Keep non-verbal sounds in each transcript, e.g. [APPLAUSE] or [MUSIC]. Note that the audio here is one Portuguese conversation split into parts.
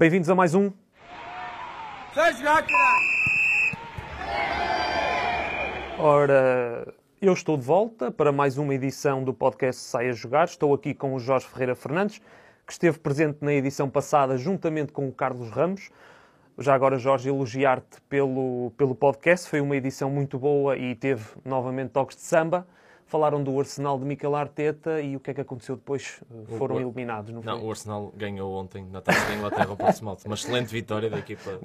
Bem-vindos a mais um. Sai jogar! Ora, eu estou de volta para mais uma edição do podcast Sai a Jogar. Estou aqui com o Jorge Ferreira Fernandes, que esteve presente na edição passada juntamente com o Carlos Ramos. Já agora, Jorge, elogiar-te pelo, pelo podcast. Foi uma edição muito boa e teve novamente toques de samba. Falaram do Arsenal de Mikel Arteta e o que é que aconteceu depois? Foram o, eliminados, não foi? Não, o Arsenal ganhou ontem na Taça da Inglaterra ao Portsmouth. Uma excelente vitória da equipa.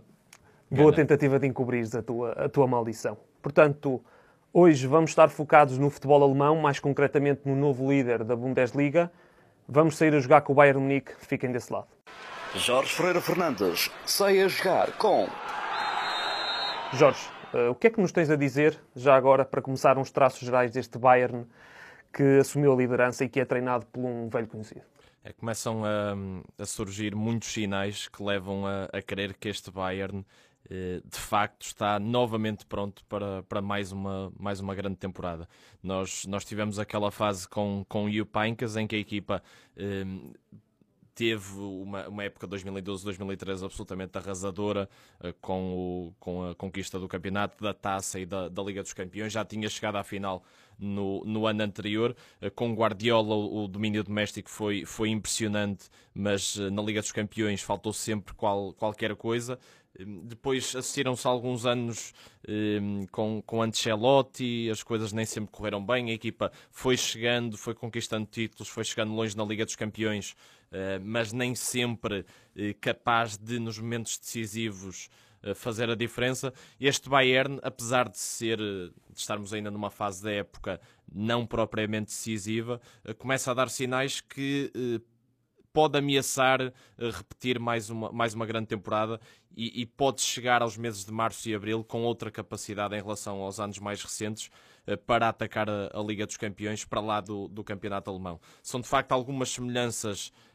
Boa Gana. tentativa de encobrires a tua, a tua maldição. Portanto, hoje vamos estar focados no futebol alemão, mais concretamente no novo líder da Bundesliga. Vamos sair a jogar com o Bayern Munique. Fiquem desse lado. Jorge Ferreira Fernandes sai a jogar com Jorge, eh, o que é que nos tens a dizer, já agora, para começar uns traços gerais deste Bayern que assumiu a liderança e que é treinado por um velho conhecido? É, começam a, a surgir muitos sinais que levam a, a crer que este Bayern eh, de facto está novamente pronto para, para mais, uma, mais uma grande temporada. Nós, nós tivemos aquela fase com, com o Heynckes em que a equipa eh, teve uma, uma época 2012-2013 absolutamente arrasadora eh, com, o, com a conquista do campeonato, da taça e da, da Liga dos Campeões. Já tinha chegado à final no, no ano anterior. Eh, Com Guardiola, o, domínio doméstico foi, foi impressionante, mas eh, na Liga dos Campeões faltou sempre qual, qualquer coisa. Eh, Depois assistiram-se alguns anos eh, com, com Ancelotti, as coisas nem sempre correram bem, a equipa foi chegando, foi conquistando títulos, foi chegando longe na Liga dos Campeões, mas nem sempre eh, capaz de, nos momentos decisivos, eh, fazer a diferença. Este Bayern, apesar de ser eh, de estarmos ainda numa fase da época não propriamente decisiva, eh, começa a dar sinais que eh, pode ameaçar eh, repetir mais uma, mais uma grande temporada e, e pode chegar aos meses de março e abril com outra capacidade em relação aos anos mais recentes eh, para atacar a, a Liga dos Campeões para lá do, do campeonato alemão. São de facto algumas semelhanças eh,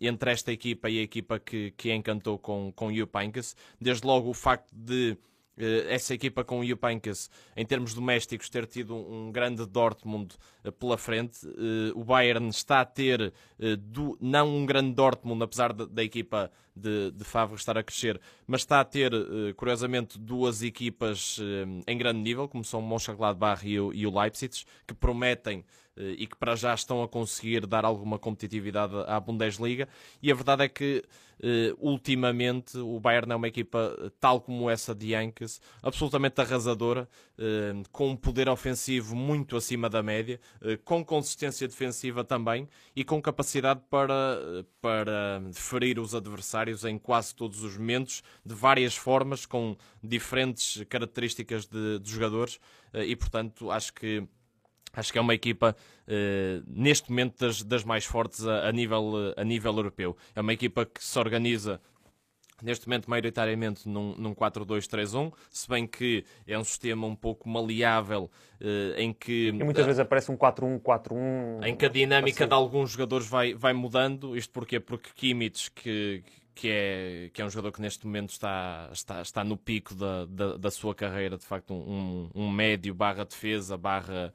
entre esta equipa e a equipa que, que encantou com, com Heynckes. Desde logo o facto de eh, essa equipa com o Heynckes, em termos domésticos, ter tido um grande Dortmund eh, pela frente. Eh, O Bayern está a ter, eh, não um grande Dortmund, apesar da, equipa de, de Favre estar a crescer, mas está a ter, eh, curiosamente, duas equipas eh, em grande nível, como são o Mönchengladbach e o, Leipzig, que prometem eh, e que para já estão a conseguir dar alguma competitividade à Bundesliga. E a verdade é que eh, ultimamente o Bayern é uma equipa eh, tal como essa de Yankees, absolutamente arrasadora, eh, com um poder ofensivo muito acima da média, eh, com consistência defensiva também e com capacidade para, eh, para ferir os adversários em quase todos os momentos, de várias formas, com diferentes características de, de jogadores eh, e portanto acho que Acho que é uma equipa, eh, neste momento, das, das mais fortes a, a nível, eh, a nível europeu. É uma equipa que se organiza, neste momento, maioritariamente num, num 4-2-3-1, se bem que é um sistema um pouco maleável, eh, em que... E muitas vezes aparece um 4-1, 4-1. Em que a dinâmica assim. de alguns jogadores vai, vai mudando. Isto porquê? Porque Kimmich, que, que, é, que é um jogador que neste momento está, está, está no pico da, da, da sua carreira, de facto, um, um médio barra defesa, barra,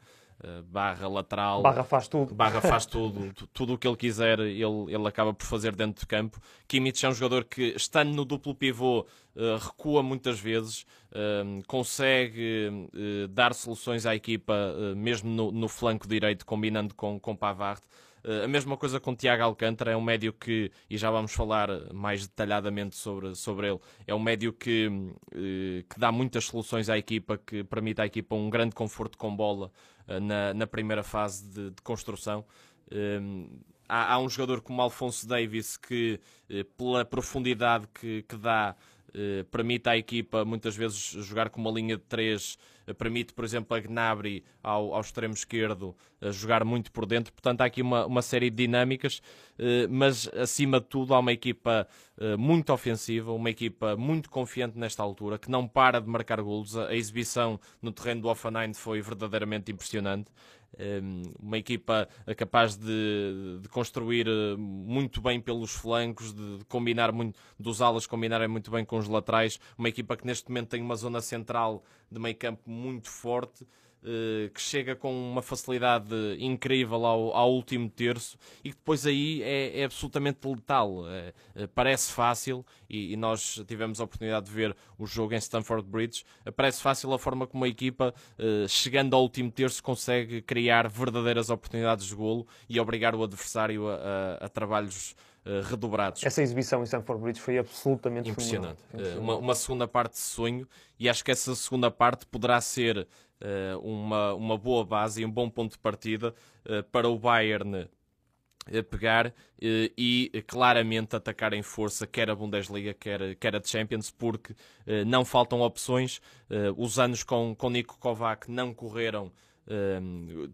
barra lateral. Barra faz tudo. Barra [LAUGHS] faz tudo, tu- tudo o que ele quiser, ele, ele acaba por fazer dentro de campo. Kimmich é um jogador que, estando no duplo pivô, eh, recua muitas vezes, eh, consegue eh, dar soluções à equipa, eh, mesmo no, no flanco direito, combinando com, com Pavard. Eh, a mesma coisa com Tiago Alcântara, é um médio que, e já vamos falar mais detalhadamente sobre, sobre ele, é um médio que, eh, que dá muitas soluções à equipa, que permite à equipa um grande conforto com bola eh, na, na primeira fase de, de construção. Um, há, há um jogador como Alfonso Davis que, eh, pela profundidade que, que dá, eh, permite à equipa muitas vezes jogar com uma linha de três, eh, permite, por exemplo, a Gnabry ao, ao extremo esquerdo eh, jogar muito por dentro. Portanto, há aqui uma, uma série de dinâmicas, eh, mas acima de tudo há uma equipa eh, muito ofensiva, uma equipa muito confiante nesta altura, que não para de marcar golos. A, exibição no terreno do Offenheim foi verdadeiramente impressionante. Um, uma equipa capaz de, de construir muito bem pelos flancos, de, de combinar muito, dos alas combinarem muito bem com os laterais, uma equipa que neste momento tem uma zona central de meio campo muito forte. eh, que chega com uma facilidade incrível ao, ao último terço e que depois aí é, é absolutamente letal. É, é, parece fácil, e, e, nós tivemos a oportunidade de ver o jogo em Stamford Bridge, parece fácil a forma como a equipa, chegando ao último terço, consegue criar verdadeiras oportunidades de golo e obrigar o adversário a, a, a trabalhos redobrados. Essa exibição em Stamford Bridge foi absolutamente impressionante. Uh, uma, uma, segunda parte de sonho e acho que essa segunda parte poderá ser uh, uma, uma boa base e um bom ponto de partida para o Bayern pegar e claramente atacar em força quer a Bundesliga, quer, quer a Champions, porque não faltam opções. Os anos com, com Nico Kovac não correram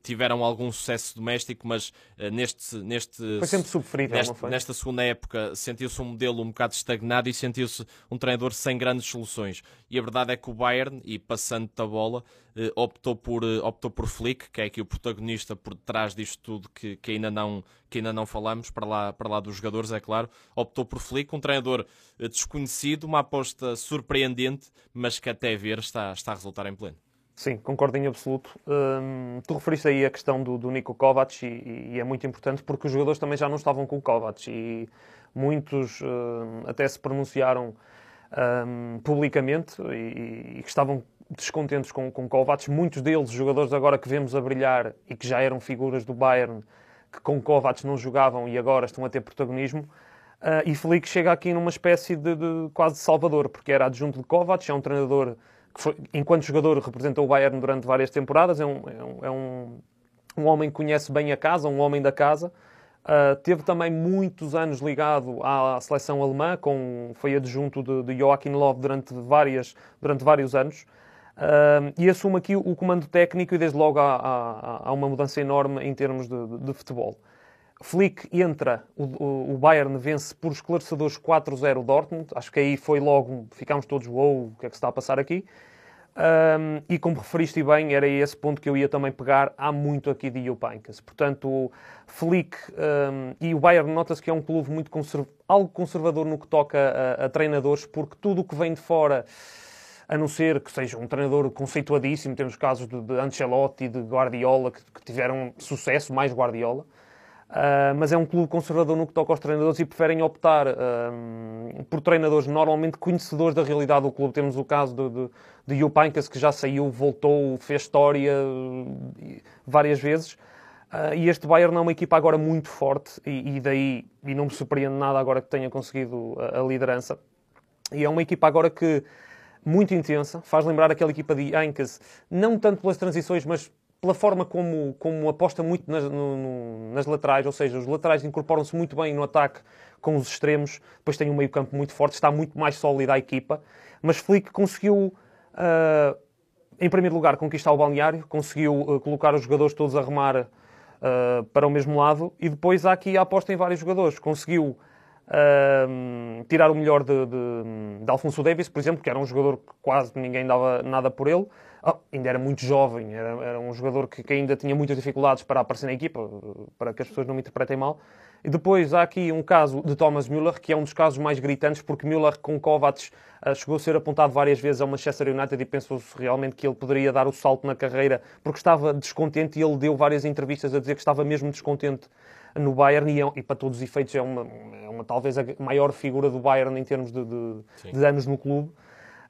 tiveram algum sucesso doméstico, mas uh, neste, neste, foi sempre sofrível, neste, nesta segunda época sentiu-se um modelo um bocado estagnado e sentiu-se um treinador sem grandes soluções. E a verdade é que o Bayern, e passando da bola, uh, optou, por, uh, optou por Flick, que é aqui o protagonista por trás disto tudo que, que, ainda, não, que ainda não falamos, para lá, para lá dos jogadores, é claro. Optou por Flick, um treinador desconhecido, uma aposta surpreendente, mas que até ver está, está a resultar em pleno. Sim, concordo em absoluto. Hum, tu referiste aí a questão do, do Nico Kovac e, e, é muito importante porque os jogadores também já não estavam com o Kovac e muitos hum, até se pronunciaram hum, publicamente e, que estavam descontentes com, com Kovac. Muitos deles, jogadores agora que vemos a brilhar e que já eram figuras do Bayern, que com Kovac não jogavam e agora estão a ter protagonismo. Uh, e Felipe chega aqui numa espécie de, de quase salvador, porque era adjunto de Kovac, é um treinador que foi, enquanto jogador representou o Bayern durante várias temporadas, é um, é um, é um, um homem que conhece bem a casa, um homem da casa. Uh, teve também muitos anos ligado à seleção alemã, com, foi adjunto de, de Joachim Löw durante, várias, durante vários anos. Uh, e assume aqui o comando técnico e desde logo há, há, há uma mudança enorme em termos de, de, de futebol. Flick entra, o, o, Bayern vence por esclarecedores 4-0 Dortmund. Acho que aí foi logo, ficámos todos, uou, o que é que se está a passar aqui? Um, e como referiste bem, era esse ponto que eu ia também pegar. Há muito aqui de Jupancas. Portanto, Flick um, e o Bayern nota-se que é um clube muito conserv algo conservador no que toca a, a treinadores, porque tudo o que vem de fora a não ser que seja um treinador conceituadíssimo, temos casos de, de Ancelotti e de Guardiola que, que tiveram sucesso, mais Guardiola, Uh, mas é um clube conservador no que toca aos treinadores e preferem optar uh, por treinadores normalmente conhecedores da realidade do clube. Temos o caso de, de, que já saiu, voltou, fez história uh, várias vezes. e este Bayern é uma equipa agora muito forte e, e, daí, e não me surpreende nada agora que tenha conseguido a, a, liderança. E é uma equipa agora que muito intensa, faz lembrar aquela equipa de Ancas, não tanto pelas transições, mas pela forma como, como aposta muito nas, no, nas laterais, ou seja, os laterais incorporam-se muito bem no ataque com os extremos, depois tem um meio campo muito forte, está muito mais sólida a equipa, mas Flick conseguiu, uh, em primeiro lugar, conquistar o balneário, conseguiu uh, colocar os jogadores todos a remar uh, para o mesmo lado, e depois há aqui a aposta em vários jogadores, conseguiu tirar o melhor de, de, de Alfonso Davis, por exemplo, que era um jogador que quase ninguém dava nada por ele, Oh, ainda era muito jovem, era, era um jogador que, que, ainda tinha muitas dificuldades para aparecer na equipa, para que as pessoas não me interpretem mal. E depois há aqui um caso de Thomas Müller, que é um dos casos mais gritantes, porque Müller com Kovacs uh, chegou a ser apontado várias vezes ao Manchester United e pensou-se realmente que ele poderia dar o salto na carreira, porque estava descontente e ele deu várias entrevistas a dizer que estava mesmo descontente no Bayern e, é, e para todos os efeitos é uma, é uma, talvez a maior figura do Bayern em termos de, de, de anos no clube.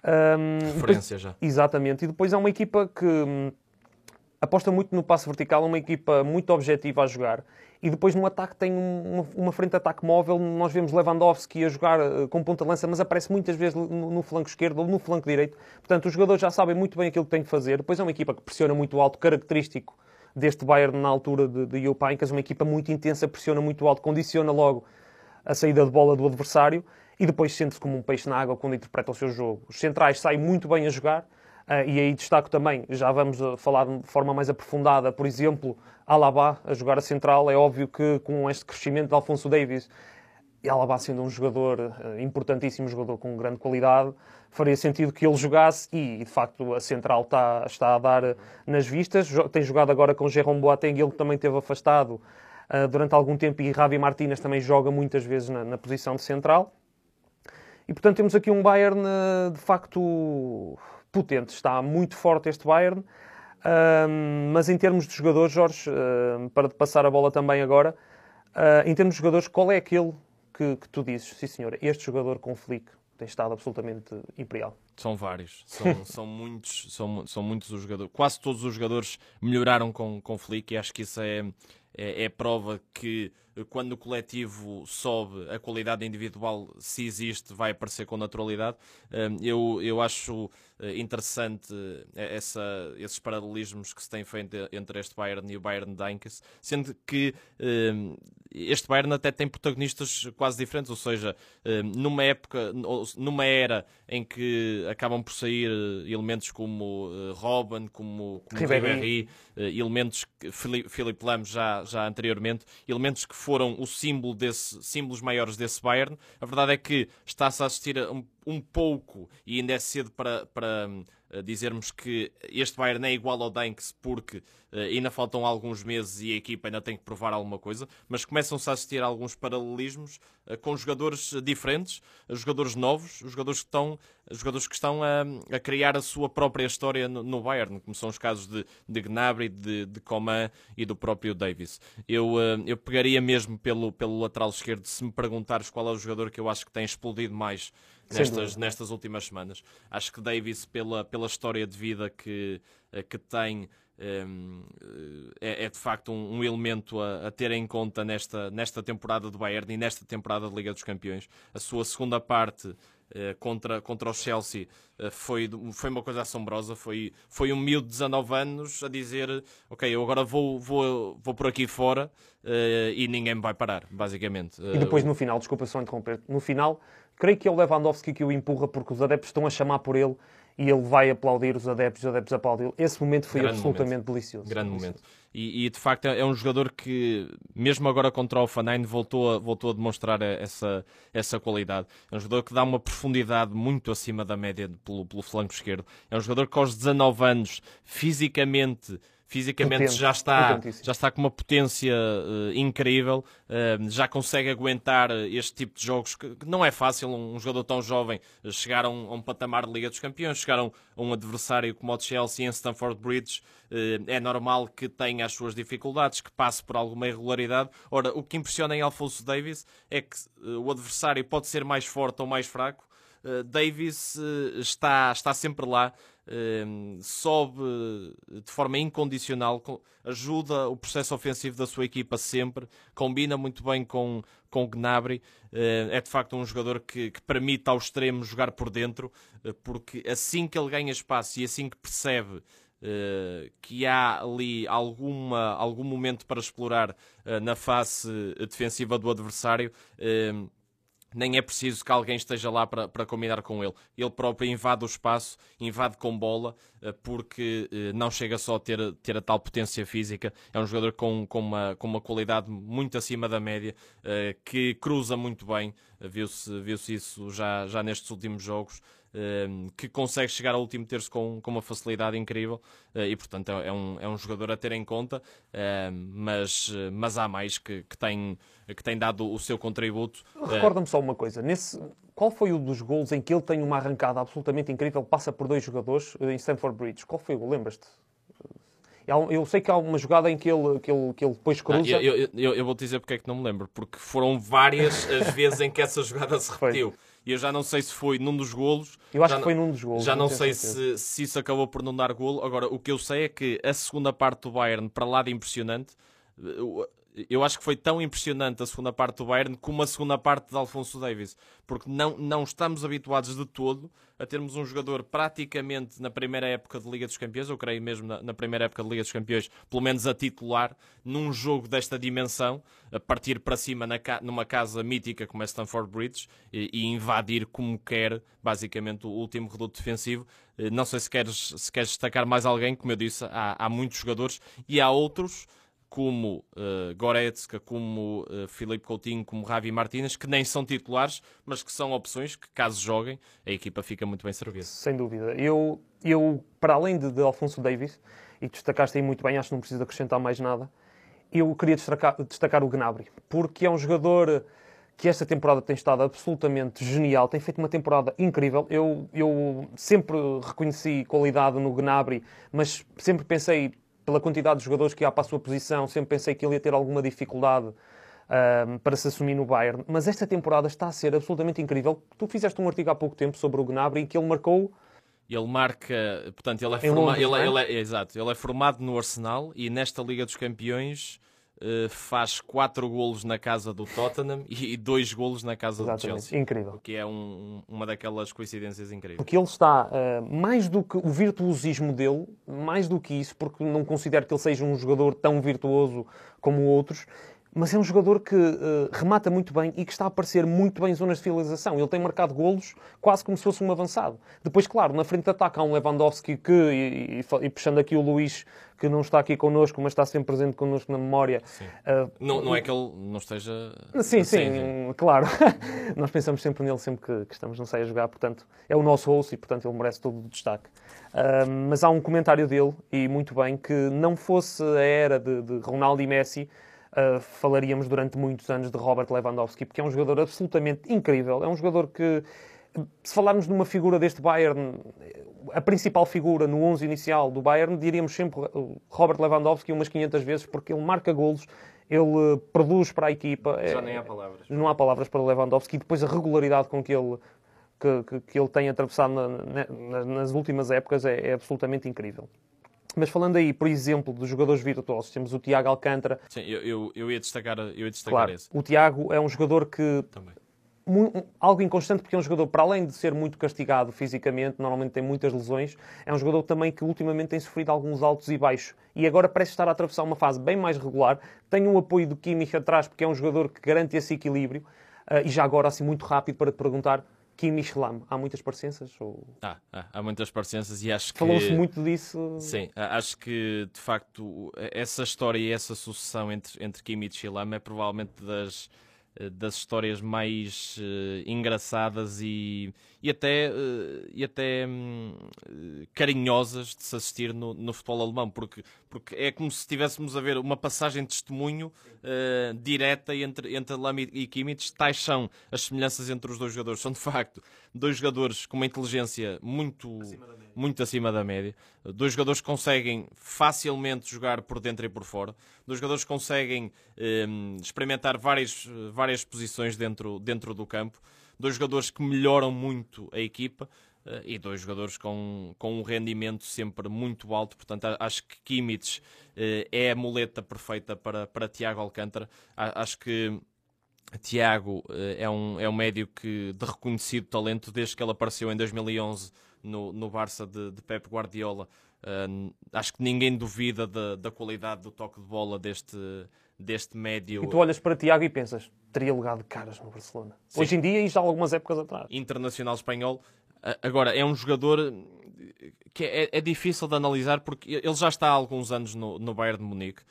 Um, Referência depois, já. Exatamente. E depois é uma equipa que hum, aposta muito no passo vertical, é uma equipa muito objetiva a jogar. E depois no ataque tem uma, uma frente de ataque móvel. Nós vemos Lewandowski a jogar uh, com ponta-lança, mas aparece muitas vezes no, no, flanco esquerdo ou no flanco direito. Portanto, os jogadores já sabem muito bem aquilo que têm que fazer. Depois é uma equipa que pressiona muito alto, característico deste Bayern na altura de, de Jupancas. Uma equipa muito intensa, pressiona muito alto, condiciona logo a saída de bola do adversário e depois sente-se como um peixe na água quando interpreta o seu jogo. Os centrais saem muito bem a jogar, Uh, e aí destaco também, já vamos falar de forma mais aprofundada, por exemplo, Alaba a jogar a central. É óbvio que com este crescimento de Alfonso Davis, e Alaba sendo um jogador uh, importantíssimo, jogador com grande qualidade, faria sentido que ele jogasse e, de facto, a central está, está a dar nas vistas. Tem jogado agora com Jerome Boateng, ele também esteve afastado uh, durante algum tempo e Ravi Martínez também joga muitas vezes na, na posição de central. E portanto temos aqui um Bayern de facto potente. Está muito forte este Bayern. Uh, mas em termos de jogadores, Jorge, uh, para passar a bola também agora, em termos de jogadores, qual é aquele que, que tu dizes, sim senhor, este jogador com Flick tem estado absolutamente imperial? São vários, [LAUGHS] são, são, muitos, são, são muitos os jogadores. Quase todos os jogadores melhoraram com, com Flick e acho que isso é, é, é prova que quando o coletivo sobe, a qualidade individual, se existe, vai aparecer com naturalidade. Hum, eu, eu acho eh, interessante eh, essa, esses paralelismos que se têm feito entre este Bayern e o Bayern de Heinkes, sendo que hum, este Bayern até tem protagonistas quase diferentes, ou seja, hum, numa época, numa era em que acabam por sair eh, elementos como Robin, como, como Ribéry, elementos que Philip Lam já, já anteriormente, elementos que foram o símbolo desse, símbolos maiores desse Bayern. A verdade é que está-se a assistir um, um, pouco, e ainda é cedo para, para uh, dizermos que este Bayern é igual ao Danks, porque uh, ainda faltam alguns meses e a equipa ainda tem que provar alguma coisa, mas começam-se a assistir a alguns paralelismos uh, com jogadores diferentes, jogadores novos, jogadores que estão, jogadores que estão a, a criar a sua própria história no, no, Bayern, como são os casos de, de Gnabry, de, de Coman e do próprio Davis. Eu, eu pegaria mesmo pelo, pelo lateral esquerdo se me perguntares qual é o jogador que eu acho que tem explodido mais nestas, nestas últimas semanas. Acho que Davis, pela, pela história de vida que, eh, que tem, ehm, é, é, de facto um, um elemento a, a, ter em conta nesta, nesta temporada do Bayern e nesta temporada de Liga dos Campeões. A sua segunda parte eh, contra, contra o Chelsea eh, foi, foi uma coisa assombrosa. Foi, foi um miúdo de 19 anos a dizer: Ok, eu agora vou, vou, vou por aqui fora uh, e ninguém me vai parar, basicamente. E depois no final, desculpa só interromper, no final, creio que é o Lewandowski que o empurra porque os adeptos estão a chamar por ele e ele vai aplaudir os adeptos, os adeptos aplaudem. Esse momento foi Grande absolutamente momento. delicioso. Grande momento. E, e, de facto é, é um jogador que, mesmo agora contra o Fanine, voltou a, voltou a demonstrar essa, essa qualidade. É um jogador que dá uma profundidade muito acima da média pelo, pelo flanco esquerdo. É um jogador que aos 19 anos, fisicamente fisicamente Potente, já está, já está com uma potência uh, incrível, uh, já consegue aguentar este tipo de jogos que, não é fácil um, um, jogador tão jovem chegar a um, a um, patamar de Liga dos Campeões, chegar a um, a um adversário como o Chelsea em Stamford Bridge, uh, é normal que tenha as suas dificuldades, que passe por alguma irregularidade. Ora, o que impressiona em Alfonso Davis é que o adversário pode ser mais forte ou mais fraco, Davis está, está sempre lá, sobe de forma incondicional, ajuda o processo ofensivo da sua equipa sempre, combina muito bem com, com Gnabry, eh, é de facto um jogador que, que permite ao extremo jogar por dentro, eh, porque assim que ele ganha espaço e assim que percebe uh, que há ali alguma, algum momento para explorar na face defensiva do adversário, nem é preciso que alguém esteja lá para, para combinar com ele. Ele próprio invade o espaço, invade com bola, eh, porque eh, não chega só a ter, ter a tal potência física. É um jogador com, com, uma, com uma qualidade muito acima da média, eh, que cruza muito bem. Viu-se viu isso já, já nestes últimos jogos. Ehm, que consegue chegar ao último terço com, com uma facilidade incrível eh, e, portanto, é, é um, é um jogador a ter em conta, ehm, mas, mas há mais que, que, tem, que tem dado o seu contributo. Eh, recorda-me só uma coisa: nesse, qual foi o dos gols em que ele tem uma arrancada absolutamente incrível, passa por dois jogadores eh, em Stamford Bridge? Qual foi o gol? Lembras-te? Eu sei que há uma jogada em que ele, que ele, que ele depois ah, cruza. Ah, eu, eu, eu, vou te dizer porque é que não me lembro, porque foram várias as [LAUGHS] vezes em que essa jogada se repetiu. E eu já não sei se foi num dos golos. Eu acho que foi num dos golos. Já não, não sei se, se isso acabou por não dar golo. Agora, o que eu sei é que a segunda parte do Bayern, para lá de impressionante, eu acho que foi tão impressionante a segunda parte do Bayern como a segunda parte de Alfonso Davis, porque não, não estamos habituados de todo a termos um jogador praticamente na primeira época de Liga dos Campeões, eu creio mesmo na, na primeira época de Liga dos Campeões, pelo menos a titular, num jogo desta dimensão, a partir para cima na, numa casa mítica como é Stamford Bridge e, e invadir como quer, basicamente, o último reduto defensivo. Eh, não sei se queres, se queres destacar mais alguém, como eu disse, há, há muitos jogadores e há outros como uh, Goretzka, como uh, Filipe Coutinho, como Ravi Martínez, que nem são titulares, mas que são opções que, caso joguem, a equipa fica muito bem servida. Sem dúvida. Eu, eu para além de, de Alfonso Davis, e destacaste aí muito bem, acho que não preciso acrescentar mais nada, eu queria destacar, destacar o Gnabry, porque é um jogador que esta temporada tem estado absolutamente genial, tem feito uma temporada incrível. Eu, eu sempre reconheci qualidade no Gnabry, mas sempre pensei, pela quantidade de jogadores que há para a sua posição, sempre pensei que ele ia ter alguma dificuldade para se assumir no Bayern. Mas esta temporada está a ser absolutamente incrível. Tu fizeste um artigo há pouco tempo sobre o Gnabry em que ele marcou ele marca, portanto, ele é, Em forma, Londres, ele, é- é? ele é- exato, ele é formado no Arsenal e nesta Liga dos Campeões eh, faz 4 golos na casa do Tottenham e 2 golos na casa do Exatamente, Chelsea. incrível. O que é um- uma daquelas coincidências incríveis. Porque ele está, uh, mais do que o virtuosismo dele, mais do que isso, porque não considero que ele seja um jogador tão virtuoso como outros, mas é um jogador que uh, remata muito bem e que está a aparecer muito bem em zonas de finalização. Ele tem marcado golos quase como se fosse um avançado. Depois, claro, na frente de ataque há um Lewandowski que, e, e, e puxando aqui o Luís, que não está aqui connosco, mas está sempre presente connosco na memória. uh, Não, não é que ele não esteja. Sim, sim, claro. [LAUGHS] Nós pensamos sempre nele sempre que, que estamos no SEI a jogar, portanto, é o nosso host e, portanto, ele merece todo o destaque. Ah, mas há um comentário dele, e muito bem, que não fosse a era de, de Ronaldo e Messi, ah, falaríamos durante muitos anos de Robert Lewandowski, porque é um jogador absolutamente incrível. É um jogador que, se falarmos de uma figura deste Bayern, a principal figura no 11 inicial do Bayern, diríamos sempre Robert Lewandowski umas 500 vezes, porque ele marca golos, ele produz para a equipa. Já É- nem há palavras. não há palavras para Lewandowski e depois a regularidade com que ele, que, que- que ele tem atravessado na- na- nas últimas épocas é, é absolutamente incrível. Mas falando aí, por exemplo, dos jogadores virtuosos, temos o Tiago Alcântara. Sim, eu, eu, eu ia destacar, eu ia destacar Claro, esse o Tiago é um jogador que também. algo inconstante porque é um jogador, para além de ser muito castigado fisicamente, normalmente tem muitas lesões, é um jogador também que ultimamente tem sofrido alguns altos e baixos. E agora parece estar a atravessar uma fase bem mais regular. Tem o apoio do Kimmich atrás, porque é um jogador que garante esse equilíbrio. Ah, e já agora, assim, muito rápido para te perguntar, Kimmich Lam, há muitas parecenças? Ou... Ah, ah, há muitas parecenças e acho que. Falou-se muito disso. Sim, acho que de facto essa história e essa sucessão entre, entre Kimmich e Lama é provavelmente das, eh, das histórias mais eh, engraçadas e, e até, eh, e até hum, carinhosas de se assistir no, no futebol alemão, porque, porque é como se estivéssemos a ver uma passagem de testemunho eh, direta entre, entre Lama e, Kimmich. Tais são as semelhanças entre os dois jogadores. São de facto dois jogadores com uma inteligência muito muito acima da média. Dois jogadores que conseguem facilmente jogar por dentro e por fora. Dois jogadores que conseguem hum, experimentar várias, várias posições dentro, dentro do campo. Dois jogadores que melhoram muito a equipa. eh, E dois jogadores com, com um rendimento sempre muito alto, portanto, acho que Kimmich eh, é a muleta perfeita para, para Tiago Alcântara. Acho que Tiago eh, é um, é um médio que, de reconhecido talento desde que ele apareceu em 2011 no, no Barça de, de Pep Guardiola. Acho que ninguém duvida da, da qualidade do toque de bola deste, deste médio E tu olhas para Tiago e pensas, teria lugar de caras no Barcelona. Sim. Hoje em dia e já há algumas épocas atrás. internacional espanhol. Agora, é um jogador que é, é difícil de analisar porque ele já está há alguns anos no, no Bayern de Munique.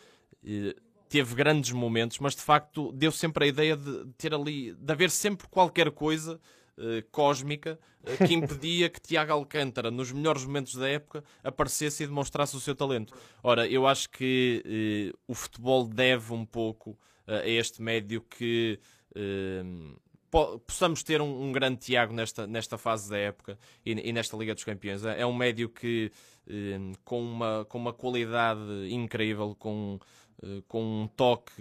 Eh, Teve grandes momentos, mas de facto deu sempre a ideia de ter ali, de haver sempre qualquer coisa eh, cósmica eh, que impedia que Tiago Alcântara, nos melhores momentos da época, aparecesse e demonstrasse o seu talento. Ora, eu acho que eh, o futebol deve um pouco a este médio que po- possamos ter um, um grande Tiago nesta, nesta fase da época e, e nesta Liga dos Campeões. É é um médio que com, uma, com uma qualidade incrível, com, com um toque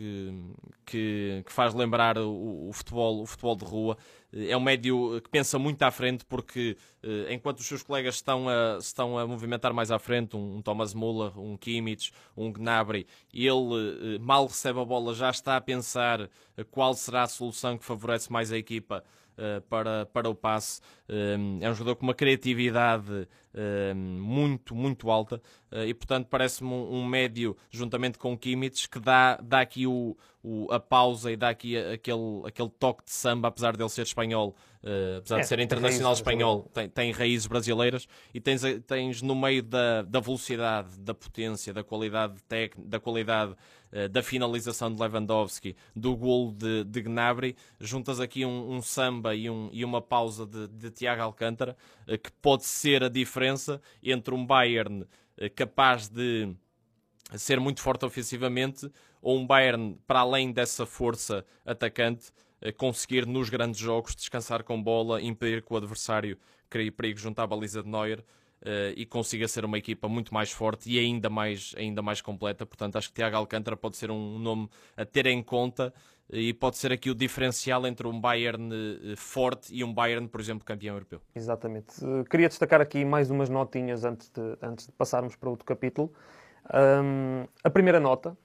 que, que faz lembrar o, o futebol, o futebol de rua. Eh, É um médio que pensa muito à frente porque eh, enquanto os seus colegas estão a, estão a movimentar mais à frente, um, Thomas Müller, um Kimmich, um Gnabry, ele eh, mal recebe a bola já está a pensar eh, qual será a solução que favorece mais a equipa eh, para, para o passe. Eh, É um jogador com uma criatividade eh, muito, muito alta eh, e, portanto, parece-me um, médio, juntamente com o Kimmich, que dá, dá aqui o, o- a pausa e dá aqui aquele, aquele toque de samba, apesar dele ser espanhol, eh, apesar É, de ser internacional espanhol, tem, tem raízes brasileiras e tens, tens no meio da, da velocidade, da potência, da qualidade técnica, da qualidade eh, da finalização de Lewandowski, do golo de, de Gnabry, juntas aqui um, um samba e, um- e uma pausa de, de Tiago Alcântara, eh, que pode ser a diferença entre um Bayern eh, capaz de ser muito forte ofensivamente ou um Bayern, para além dessa força atacante, conseguir nos grandes jogos descansar com bola, impedir que o adversário crie perigo junto à baliza de Neuer uh, e consiga ser uma equipa muito mais forte e ainda mais, ainda mais completa. Portanto, acho que Tiago Alcântara pode ser um nome a ter em conta e pode ser aqui o diferencial entre um Bayern uh, forte e um Bayern, por exemplo, campeão europeu. Exatamente. Uh, queria destacar aqui mais umas notinhas antes de, antes de passarmos para outro capítulo. Um, a primeira nota,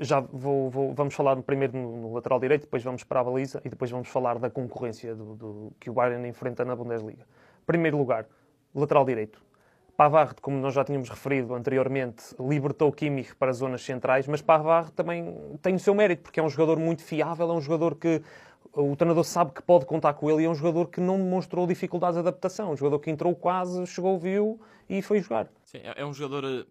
já vou, vou, vamos falar primeiro no, no, lateral direito, depois vamos para a baliza e depois vamos falar da concorrência do, do, que o Bayern enfrenta na Bundesliga. Primeiro lugar, lateral direito. Pavard, como nós já tínhamos referido anteriormente, libertou Kimmich para as zonas centrais, mas Pavard também tem o seu mérito, porque é um jogador muito fiável, é um jogador que o treinador sabe que pode contar com ele e é um jogador que não demonstrou dificuldades de adaptação. Um jogador que entrou quase, chegou, viu e foi jogar. Sim, é, é um jogador eh,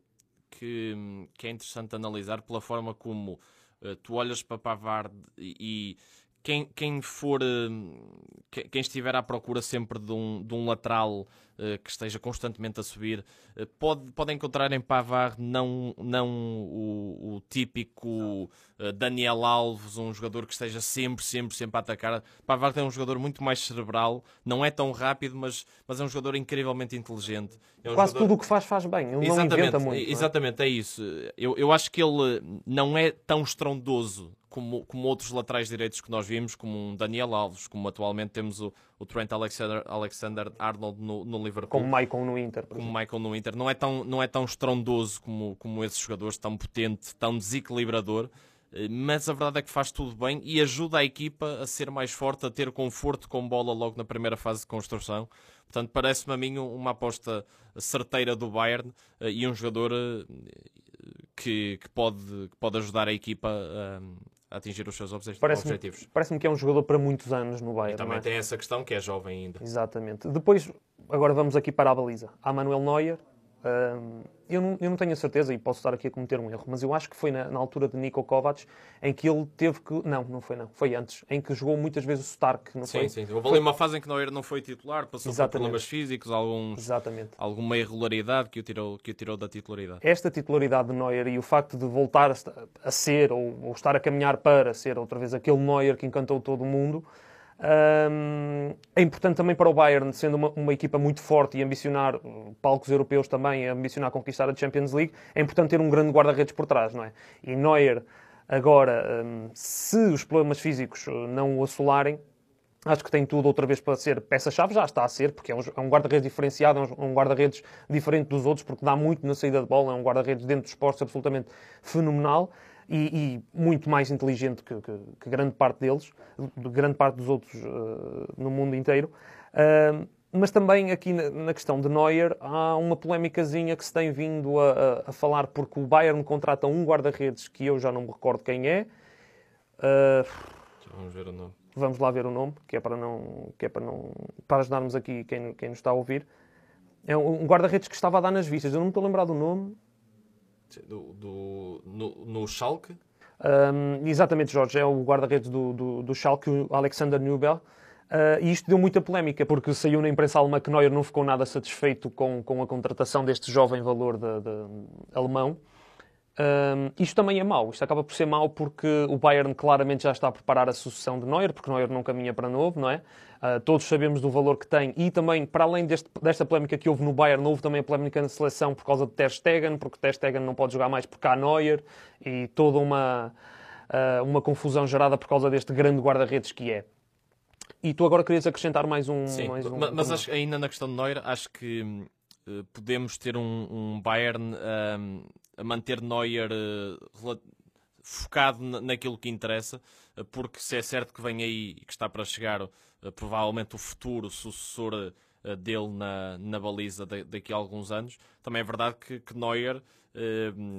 que, que é interessante analisar pela forma como uh, tu olhas para Pavard e, e quem, quem for uh, quem estiver à procura sempre de um, de um lateral eh, que esteja constantemente a subir, eh, pode, pode encontrar em Pavard não, não o, o típico eh, Daniel Alves, um jogador que esteja sempre, sempre, sempre a atacar. Pavard é um jogador muito mais cerebral, não é tão rápido, mas, mas é um jogador incrivelmente inteligente. É um Quase jogador... tudo o que faz, faz bem. Ele exatamente, não inventa muito. Exatamente, é? é? isso. Eu, eu acho que ele não é tão estrondoso como, como outros laterais direitos que nós vimos, como um Daniel Alves, como atualmente temos o, o Trent Alexander, Alexander Arnold no, no Liverpool. Como Michael no Inter. Como Michael no Inter. Não é tão, não é tão estrondoso como, como esses jogadores, tão potente, tão desequilibrador, eh, mas a verdade é que faz tudo bem e ajuda a equipa a ser mais forte, a ter conforto com bola logo na primeira fase de construção. Portanto, parece-me a mim uma aposta certeira do Bayern eh, e um jogador eh, que, que, pode, que pode ajudar a equipa atingir os seus parece objetivos. Parece-me que é um jogador para muitos anos no Bayern. E também é? tem essa questão que é jovem ainda. Exatamente. Depois, agora vamos aqui para a baliza. Há Manuel Neuer, eu, não, eu não tenho a certeza, e posso estar aqui a cometer um erro, mas eu acho que foi na, na, altura de Nico Kovac em que ele teve que. Não, não foi não. Foi antes. Em que jogou muitas vezes o Stark. Não sim, foi? sim. Houve ali uma fase em que Neuer não foi titular, passou Exatamente. por problemas físicos, alguns, Exatamente. alguma irregularidade que o, tirou, que o tirou da titularidade. Esta titularidade de Neuer e o facto de voltar a, a ser, ou, ou estar a caminhar para ser outra vez aquele Neuer que encantou todo o mundo um, é importante também para o Bayern, sendo uma, uma, equipa muito forte e ambicionar palcos europeus também, ambicionar conquistar a Champions League, é importante ter um grande guarda-redes por trás, não é? E Neuer, agora, um, se os problemas físicos não o assolarem, acho que tem tudo outra vez para ser peça-chave, já está a ser, porque é um, é guarda-redes diferenciado, é um, guarda-redes diferente dos outros, porque dá muito na saída de bola, é um guarda-redes dentro dos esportes absolutamente fenomenal e, e muito mais inteligente que, que, que, grande parte deles, de grande parte dos outros uh, no mundo inteiro. Uh, mas também aqui na, na, questão de Neuer há uma polémicazinha que se tem vindo a, a, a falar porque o Bayern contrata um guarda-redes que eu já não me recordo quem é. Uh, Vamos ver o nome. Vamos lá ver o nome, que é para não, que é para não, para ajudarmos aqui quem, quem nos está a ouvir. É um guarda-redes que estava a dar nas vistas. Eu não me estou a lembrar do nome. Do, do, no, no Schalke? Um, exatamente, Jorge. É o guarda-redes do, do, do Schalke, o Alexander Nubel. Uh, e isto deu muita polémica, porque saiu na imprensa alemã que Neuer não ficou nada satisfeito com, com a contratação deste jovem valor de, de, alemão. Um, isto também é mau. Isto acaba por ser mau porque o Bayern claramente já está a preparar a sucessão de Neuer, porque Neuer não caminha para novo, não é? Uh, todos sabemos do valor que tem e também, para além deste, desta polémica que houve no Bayern, houve também a polémica na seleção por causa de Ter Stegen, porque Ter Stegen não pode jogar mais porque há Neuer e toda uma, uh, uma confusão gerada por causa deste grande guarda-redes que é. E tu agora querias acrescentar mais um... Sim, mais um, mas, acho, ainda na questão de Neuer, acho que uh, podemos ter um, um Bayern a manter Neuer uh, focado naquilo que interessa, uh, porque se é certo que vem aí e que está para chegar provavelmente o futuro sucessor dele na, na baliza daqui a alguns anos, também é verdade que, que Neuer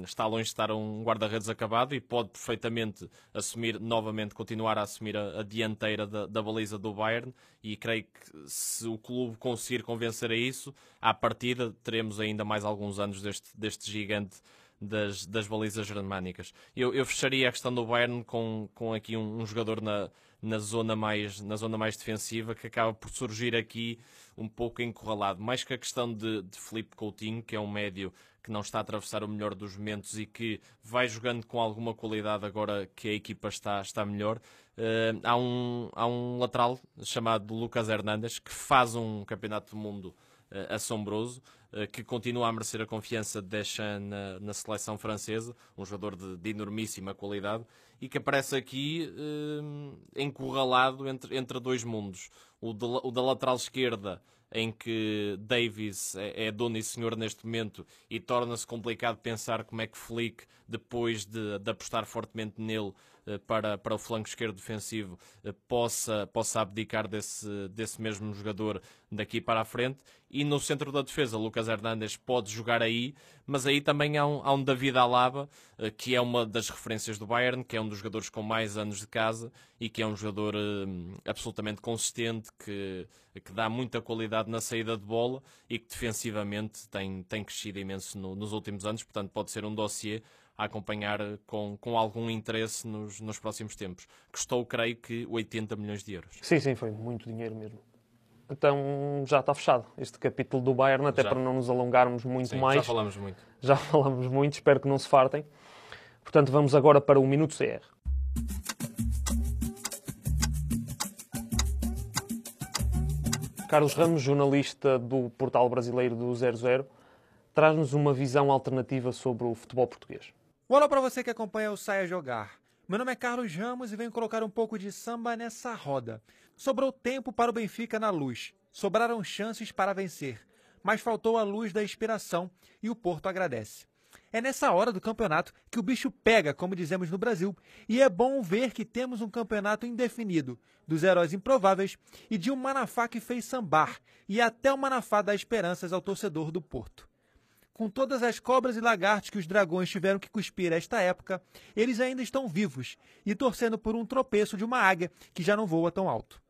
está longe de estar um guarda-redes acabado e pode perfeitamente assumir novamente, continuar a assumir a, a dianteira da, da, baliza do Bayern e creio que se o clube conseguir convencer a isso, à partida teremos ainda mais alguns anos deste, deste gigante das, das balizas germânicas. Eu, eu fecharia a questão do Bayern com, com aqui um, um jogador na, na, zona mais, na zona mais defensiva que acaba por surgir aqui um pouco encurralado. Mais que a questão de, de Felipe Coutinho, que é um médio que não está a atravessar o melhor dos momentos e que vai jogando com alguma qualidade agora que a equipa está, está melhor. Uh, há, um, há um lateral chamado Lucas Hernandes que faz um campeonato do mundo assombroso, uh, que continua a merecer a confiança de Deschamps na, na seleção francesa, um jogador de, de, enormíssima qualidade, e que aparece aqui encurralado entre, entre dois mundos. O, de, o da lateral esquerda em que Davis é, é dono e senhor neste momento e torna-se complicado pensar como é que Flick, depois de, de apostar fortemente nele eh, para, para o flanco esquerdo defensivo, eh, possa, possa abdicar desse, desse mesmo jogador daqui para a frente. E no centro da defesa, Lucas Hernandes pode jogar aí, mas aí também há um, há um David Alaba, eh, que é uma das referências do Bayern, que é um dos jogadores com mais anos de casa e que é um jogador absolutamente consistente, que, que dá muita qualidade na saída de bola e que defensivamente tem, tem crescido imenso no, nos últimos anos, portanto pode ser um dossiê a acompanhar com, com algum interesse nos, nos próximos tempos. Custou, creio que, 80 milhões de euros. Sim, sim, foi muito dinheiro mesmo. Então já está fechado este capítulo do Bayern, até já. para não nos alongarmos muito sim, mais. Já falamos muito. Já [LAUGHS] falamos muito, espero que não se fartem. Portanto, vamos agora para o Minuto CR. Carlos Ramos, jornalista do portal brasileiro do 00, traz-nos uma visão alternativa sobre o futebol português. Olá para você que acompanha o Saia Jogar. Meu nome é Carlos Ramos e venho colocar um pouco de samba nessa roda. Sobrou tempo para o Benfica na luz. Sobraram chances para vencer. Mas faltou a luz da inspiração e o Porto agradece. É nessa hora do campeonato que o bicho pega, como dizemos no Brasil, e é bom ver que temos um campeonato indefinido, dos heróis improváveis e de um Manafá que fez sambar, e até o Manafá dá esperanças ao torcedor do Porto. Com todas as cobras e lagartos que os dragões tiveram que cuspir esta época, eles ainda estão vivos e torcendo por um tropeço de uma águia que já não voa tão alto.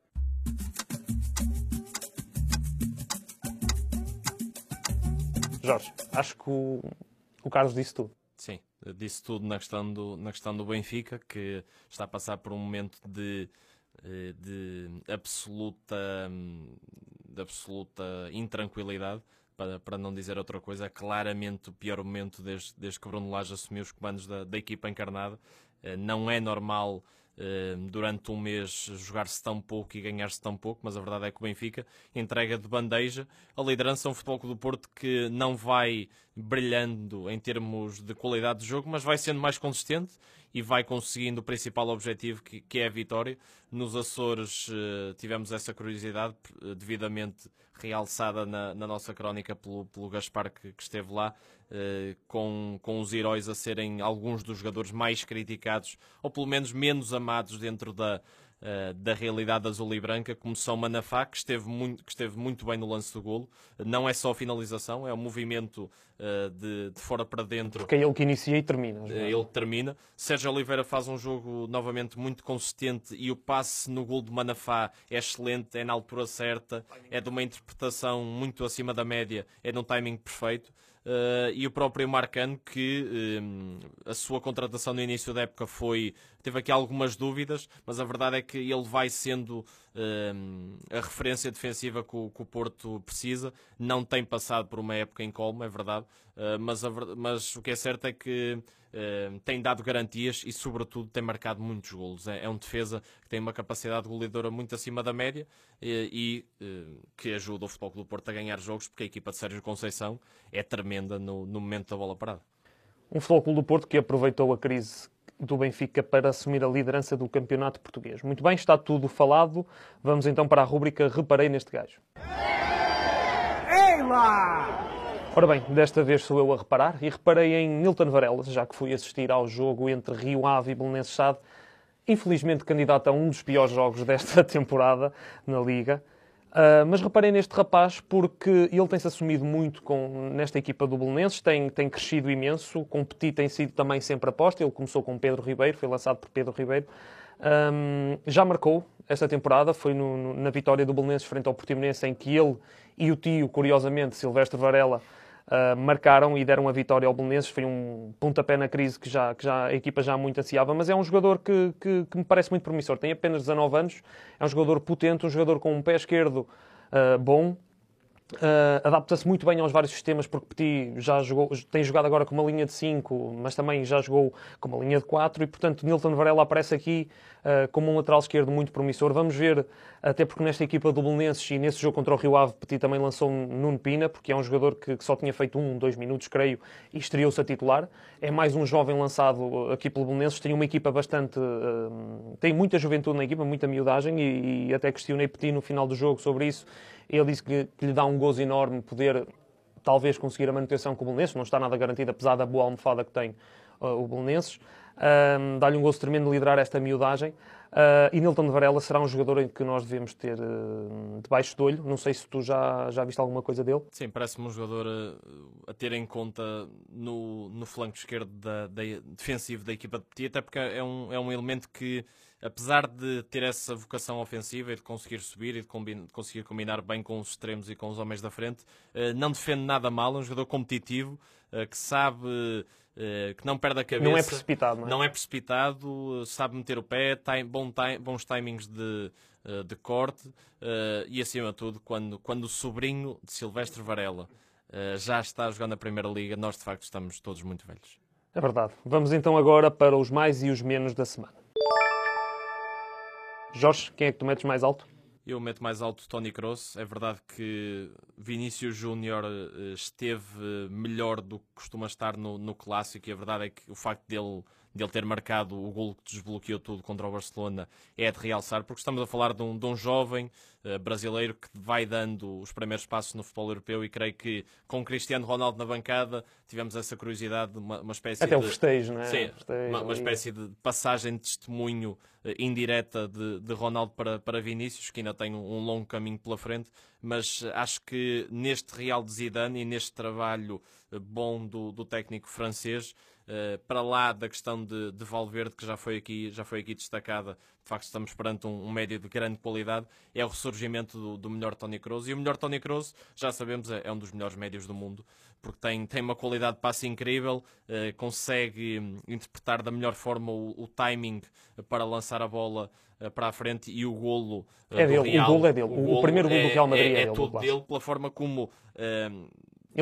Jorge, acho que o, o Carlos disse tudo. Sim, disse tudo na questão, do, na questão do Benfica, que está a passar por um momento de, eh, de absoluta, de absoluta intranquilidade para, para não dizer outra coisa, é claramente o pior momento desde, desde que Bruno Lage assumiu os comandos da, da equipa encarnada. Eh, não é normal eh, durante um mês jogar-se tão pouco e ganhar-se tão pouco, mas a verdade é que o Benfica entrega de bandeja a liderança a um Futebol do Porto que não vai brilhando em termos de qualidade de jogo, mas vai sendo mais consistente e vai conseguindo o principal objetivo que, que é a vitória. Nos Açores uh, tivemos essa curiosidade uh, devidamente realçada na, na, nossa crónica pelo, pelo Gaspar que, que esteve lá, uh, com, com os heróis a serem alguns dos jogadores mais criticados, ou pelo menos menos amados dentro da, da realidade azul e branca, como São Manafá, que esteve, muito, que esteve muito bem no lance do golo. Não é só a finalização, é o movimento de, de, fora para dentro. Porque é ele que inicia e termina. Uh, ele termina. Sérgio Oliveira faz um jogo novamente muito consistente e o passe no gol de Manafá é excelente, é na altura certa, é de uma interpretação muito acima da média, é num timing perfeito. Uh, e o próprio Marcano, que um, a sua contratação no início da época foi. teve aqui algumas dúvidas, mas a verdade é que ele vai sendo a referência defensiva que o, que o, Porto precisa. Não tem passado por uma época em colmo, é verdade, uh, mas, a, mas o que é certo é que uh, tem dado garantias e, sobretudo, tem marcado muitos golos. É, é um defesa que tem uma capacidade goleadora muito acima da média e, uh, que ajuda o Futebol Clube do Porto a ganhar jogos, porque a equipa de Sérgio Conceição é tremenda no, no momento da bola parada. Um Futebol Clube do Porto que aproveitou a crise do Benfica para assumir a liderança do campeonato português. Muito bem, está tudo falado. Vamos então para a rúbrica Reparei neste gajo. Ei lá! Ora bem, desta vez sou eu a reparar e reparei em Nilton Varela, já que fui assistir ao jogo entre Rio Ave e Belenenses Sade, infelizmente candidato a um dos piores jogos desta [LAUGHS] temporada na Liga. Uh, mas reparei neste rapaz porque ele tem-se assumido muito com, nesta equipa do Belenenses, tem, tem crescido imenso, com Petit tem sido também sempre aposta, ele começou com Pedro Ribeiro, foi lançado por Pedro Ribeiro, um, já marcou esta temporada, foi no, no, na vitória do Belenenses frente ao Portimonense, em que ele e o tio, curiosamente, Silvestre Varela, uh, marcaram e deram a vitória ao Belenenses. Foi um pontapé na crise que já, que já a equipa já muito ansiava, mas é um jogador que, que, que me parece muito promissor. Tem apenas 19 anos, é um jogador potente, um jogador com um pé esquerdo uh, bom, Uh, Adapta-se muito bem aos vários sistemas, porque Petit já jogou, tem jogado agora com uma linha de 5, mas também já jogou com uma linha de 4 e, portanto, Nilton Varela aparece aqui uh, como um lateral esquerdo muito promissor. Vamos ver, até porque nesta equipa do Belenenses e nesse jogo contra o Rio Ave, Petit também lançou Nuno Pina, porque é um jogador que, que só tinha feito um, dois minutos, creio, e estreou-se a titular. É mais um jovem lançado aqui pelo Belenenses, tem uma equipa bastante... Uh, tem muita juventude na equipa, muita miudagem, e, e até questionei Petit no final do jogo sobre isso ele disse que, que lhe dá um gozo enorme poder, talvez, conseguir a manutenção com o Belenenses. Não está nada garantido, apesar da boa almofada que tem uh, o Belenenses. Dá-lhe um gozo tremendo de liderar esta miudagem. Uh, e Nilton de Varela será um jogador em que nós devemos ter uh, debaixo do olho. Não sei se tu já, já viste alguma coisa dele. Sim, parece-me um jogador uh, a ter em conta no, no flanco esquerdo da, da, defensivo da equipa de Petit, até porque é um, é um elemento que apesar de ter essa vocação ofensiva e de conseguir subir e de, de, conseguir combinar bem com os extremos e com os homens da frente, uh, não defende nada mal, é um jogador competitivo, que sabe, que não perde a cabeça. Não é precipitado, não é? Não é precipitado, sabe meter o pé, tem bom time, bons timings de, de corte e, acima de tudo, quando, quando o sobrinho de Silvestre Varela já está jogando na Primeira Liga, nós de facto estamos todos muito velhos. É verdade. Vamos então agora para os mais e os menos da semana. Jorge, quem é que tu metes mais alto? Eu meto mais alto Tony Kroos. É verdade que Vinícius Júnior eh, esteve melhor do que costuma estar no, no clássico e a verdade é que o facto dele de ele ter marcado o gol que desbloqueou tudo contra o Barcelona é de realçar, porque estamos a falar de um, de um jovem uh, brasileiro que vai dando os primeiros passos no futebol europeu e creio que com Cristiano Ronaldo na bancada tivemos essa curiosidade, uma, uma espécie Até de... o festejo, não é? Sim, festejo, uma, uma, espécie de passagem de testemunho uh, indireta de, de, Ronaldo para, para Vinícius, que ainda tem um, um longo caminho pela frente, mas acho que neste Real de Zidane e neste trabalho bom do, do técnico francês, Uh, para lá da questão de, de, Valverde, que já foi, aqui, já foi aqui destacada, de facto estamos perante um, um médio de grande qualidade, é o ressurgimento do, do melhor Tony Kroos. E o melhor Tony Kroos, já sabemos, é, é, um dos melhores médios do mundo, porque tem, tem uma qualidade de passe incrível, uh, consegue um, interpretar da melhor forma o, o timing para lançar a bola uh, para a frente e o golo é dele, Real, o golo é dele. O, o primeiro golo é, do Real Madrid é, é, é todo dele, pela forma como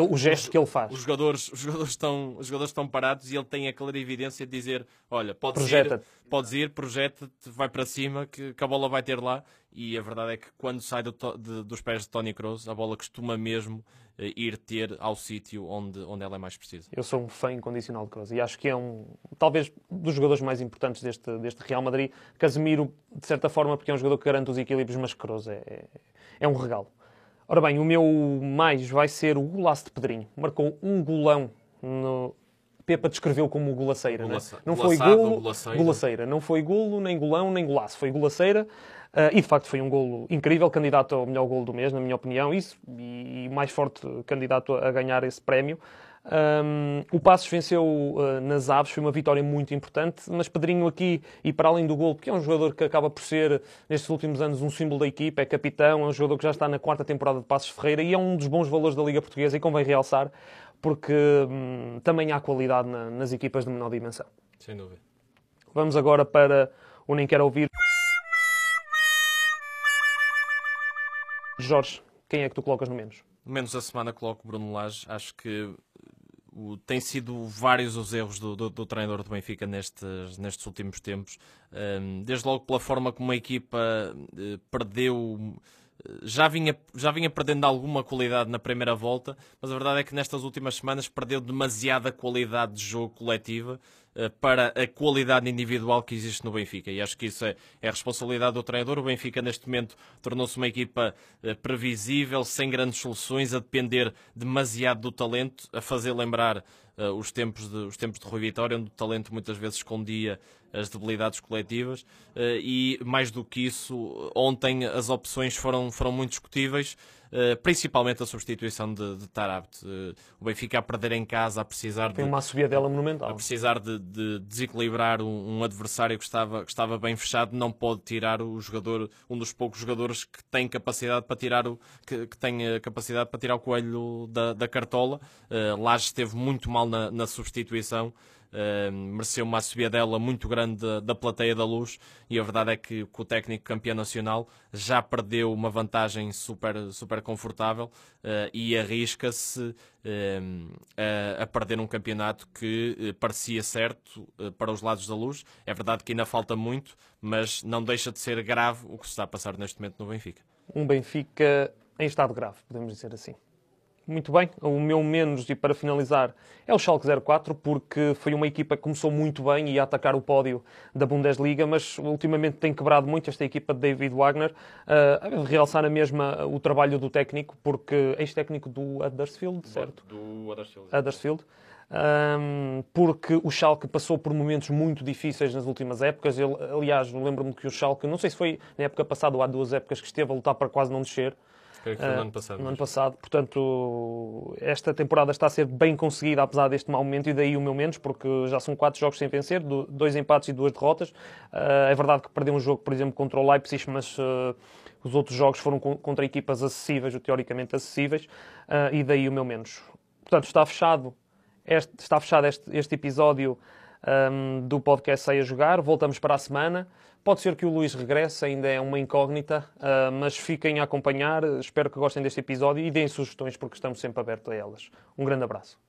o gesto que ele faz. Os jogadores, os jogadores, estão, os jogadores estão parados e ele tem a clara evidência de dizer: Olha, podes ir, podes ir projeta-te, vai para cima, que, que, a bola vai ter lá. E a verdade é que quando sai do, de, dos pés de Tony Kroos, a bola costuma mesmo uh, ir ter ao sítio onde, onde ela é mais precisa. Eu sou um fã incondicional de Kroos e acho que é um, talvez, dos jogadores mais importantes deste, deste Real Madrid. Casemiro, de certa forma, porque é um jogador que garante os equilíbrios, mas Kroos é, é, é um regalo. Ora bem, o meu mais vai ser o golaço de Pedrinho. Marcou um golão no... Pepa descreveu como golaceira, Golaça... não, não foi golo, golaceira. golaceira. Não foi golo, nem golão, nem golaço. Foi golaceira. Uh, e de facto foi um golo incrível, candidato ao melhor golo do mês, na minha opinião. Isso, e, e mais forte candidato a ganhar esse prémio. Um, o Passos venceu uh, nas Aves, foi uma vitória muito importante, mas Pedrinho aqui, e para além do gol, porque é um jogador que acaba por ser, nestes últimos anos, um símbolo da equipa, é capitão, é um jogador que já está na quarta temporada de Passos Ferreira e é um dos bons valores da Liga Portuguesa e convém realçar, porque um, também há qualidade na, nas equipas de menor dimensão. Sem dúvida. Vamos agora para o Nem Quero Ouvir. Jorge, quem é que tu colocas no menos? Menos a semana coloco Bruno Lage. Acho que o, tem sido vários os erros do, do, do, treinador do Benfica nestes, nestes últimos tempos. Um, desde logo pela forma como a equipa uh, perdeu. Já vinha, já vinha perdendo alguma qualidade na primeira volta, mas a verdade é que nestas últimas semanas perdeu demasiada qualidade de jogo coletiva para a qualidade individual que existe no Benfica. E acho que isso é, é a responsabilidade do treinador. O Benfica, neste momento, tornou-se uma equipa uh, previsível, sem grandes soluções, a depender demasiado do talento, a fazer lembrar uh, os, tempos de, os tempos de Rui Vitória, onde o talento muitas vezes escondia as debilidades coletivas uh, e mais do que isso, ontem as opções foram, foram muito discutíveis. Uh, principalmente a substituição de, de Tarabt. Uh, o Benfica a perder em casa, a precisar Tem de, uma subida dela monumental. A precisar de, de desequilibrar um, um, adversário que estava, que estava bem fechado, não pode tirar o jogador, um dos poucos jogadores que tem capacidade para tirar o, que, que tem capacidade para tirar o coelho da, da cartola. Uh, Laje esteve muito mal na, na substituição. Mereceu uma dela muito grande da, plateia da luz e a verdade é que, o técnico campeão nacional já perdeu uma vantagem super, super confortável uh, e arrisca-se a, perder um campeonato que eh, parecia certo para os lados da luz. É verdade que ainda falta muito, mas não deixa de ser grave o que se está a passar neste momento no Benfica. Um Benfica em estado grave, podemos dizer assim. Muito bem, o meu menos, e para finalizar, é o Schalke 04, porque foi uma equipa que começou muito bem e a atacar o pódio da Bundesliga, mas ultimamente tem quebrado muito esta equipa de David Wagner. Uh, realçar a mesma o trabalho do técnico, porque ex-técnico do Huddersfield, certo? Do Huddersfield. Huddersfield. Um, porque o Schalke passou por momentos muito difíceis nas últimas épocas. Ele, aliás, lembro-me que o Schalke, não sei se foi na época passada ou há duas épocas que esteve a lutar para quase não descer, Creio que foi no ano passado. No ano passado. Portanto, esta temporada está a ser bem conseguida, apesar deste mau momento, e daí o meu menos, porque já são quatro jogos sem vencer, dois empates e duas derrotas. é verdade que perdeu um jogo, por exemplo, contra o Leipzig, mas os outros jogos foram contra equipas acessíveis, ou teoricamente acessíveis, e daí o meu menos. Portanto, está fechado este, está fechado este, este episódio um, do podcast Sei a Jogar. Voltamos para a semana. Pode ser que o Luís regresse, ainda é uma incógnita, uh, mas fiquem a acompanhar. Espero que gostem deste episódio e deem sugestões, porque estamos sempre abertos a elas. Um grande abraço.